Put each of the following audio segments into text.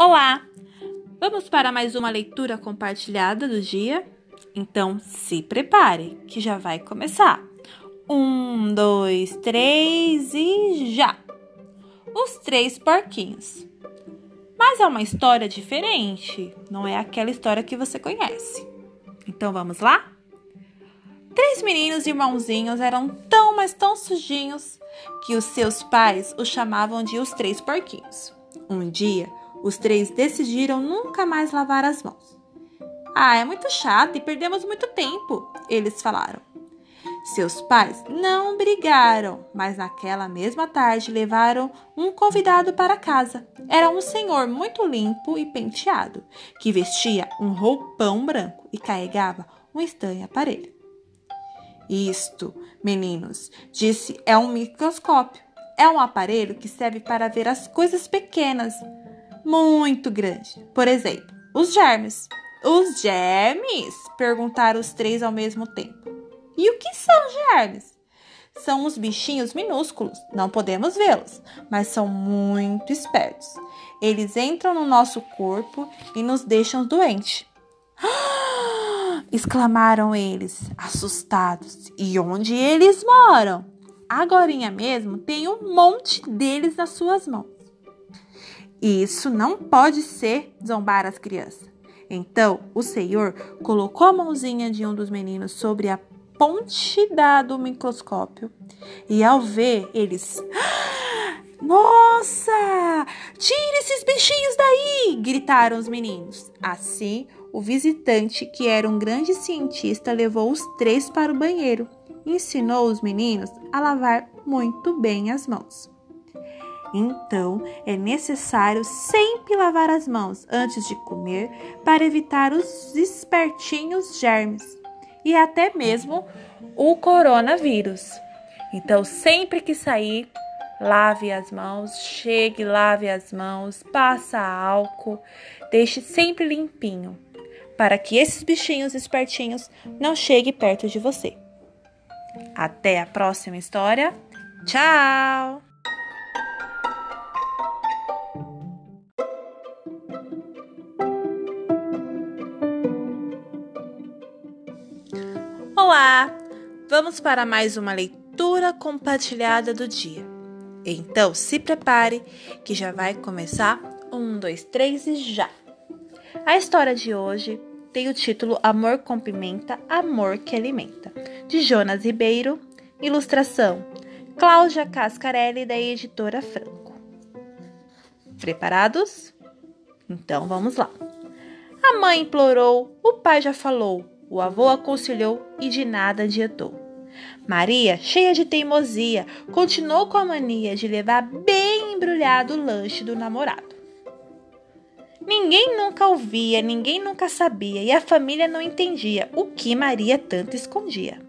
Olá! Vamos para mais uma leitura compartilhada do dia? Então se prepare, que já vai começar. Um, dois, três e já! Os três porquinhos. Mas é uma história diferente, não é aquela história que você conhece. Então vamos lá? Três meninos irmãozinhos eram tão, mas tão sujinhos que os seus pais os chamavam de os três porquinhos. Um dia, os três decidiram nunca mais lavar as mãos. Ah, é muito chato e perdemos muito tempo, eles falaram. Seus pais não brigaram, mas naquela mesma tarde levaram um convidado para casa. Era um senhor muito limpo e penteado, que vestia um roupão branco e carregava um estranho aparelho. Isto, meninos, disse, é um microscópio. É um aparelho que serve para ver as coisas pequenas, muito grande. Por exemplo, os germes. Os germes? Perguntaram os três ao mesmo tempo. E o que são germes? São os bichinhos minúsculos, não podemos vê-los, mas são muito espertos. Eles entram no nosso corpo e nos deixam doentes. exclamaram eles, assustados. E onde eles moram? Agorinha mesmo tem um monte deles nas suas mãos. Isso não pode ser zombar as crianças. Então o senhor colocou a mãozinha de um dos meninos sobre a ponte do microscópio e ao ver eles. Nossa! Tire esses bichinhos daí! gritaram os meninos. Assim, o visitante, que era um grande cientista, levou os três para o banheiro e ensinou os meninos a lavar muito bem as mãos. Então, é necessário sempre lavar as mãos antes de comer para evitar os espertinhos germes e até mesmo o coronavírus. Então, sempre que sair, lave as mãos, chegue, lave as mãos, passa álcool, deixe sempre limpinho, para que esses bichinhos espertinhos não cheguem perto de você. Até a próxima história. Tchau! Olá! Vamos para mais uma leitura compartilhada do dia. Então se prepare que já vai começar. Um, dois, três e já! A história de hoje tem o título Amor com Pimenta, Amor que Alimenta, de Jonas Ribeiro, ilustração Cláudia Cascarelli, da editora Franco. Preparados? Então vamos lá. A mãe implorou, o pai já falou, o avô aconselhou e de nada adiantou. Maria, cheia de teimosia, continuou com a mania de levar bem embrulhado o lanche do namorado. Ninguém nunca ouvia, ninguém nunca sabia e a família não entendia o que Maria tanto escondia.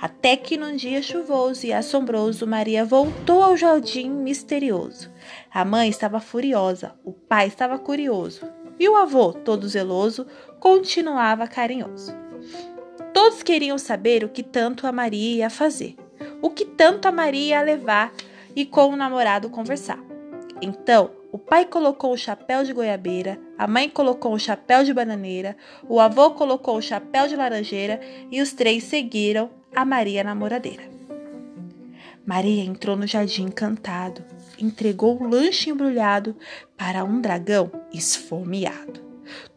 Até que num dia chuvoso e assombroso, Maria voltou ao jardim misterioso. A mãe estava furiosa, o pai estava curioso e o avô, todo zeloso, continuava carinhoso. Todos queriam saber o que tanto a Maria ia fazer, o que tanto a Maria ia levar e com o namorado conversar. Então, o pai colocou o chapéu de goiabeira, a mãe colocou o chapéu de bananeira, o avô colocou o chapéu de laranjeira e os três seguiram a Maria namoradeira. Maria entrou no jardim encantado, entregou o lanche embrulhado para um dragão esfomeado.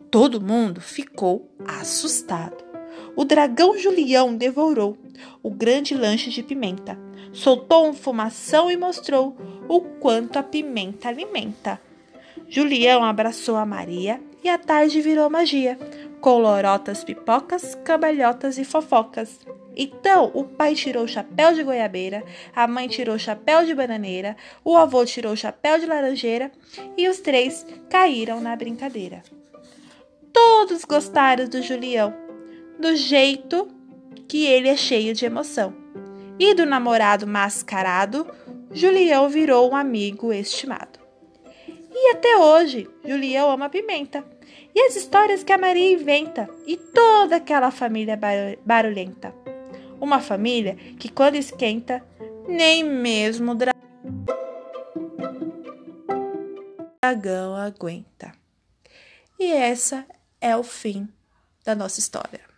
Todo mundo ficou assustado. O dragão Julião devorou o grande lanche de pimenta, soltou um fumação e mostrou o quanto a pimenta alimenta. Julião abraçou a Maria e a tarde virou magia, com lorotas, pipocas, cambalhotas e fofocas. Então o pai tirou o chapéu de goiabeira, a mãe tirou o chapéu de bananeira, o avô tirou o chapéu de laranjeira e os três caíram na brincadeira. Todos gostaram do Julião, do jeito que ele é cheio de emoção. E do namorado mascarado, Julião virou um amigo estimado. E até hoje, Julião ama pimenta. E as histórias que a Maria inventa, e toda aquela família barulhenta. Uma família que, quando esquenta, nem mesmo o dragão aguenta. E essa é o fim da nossa história.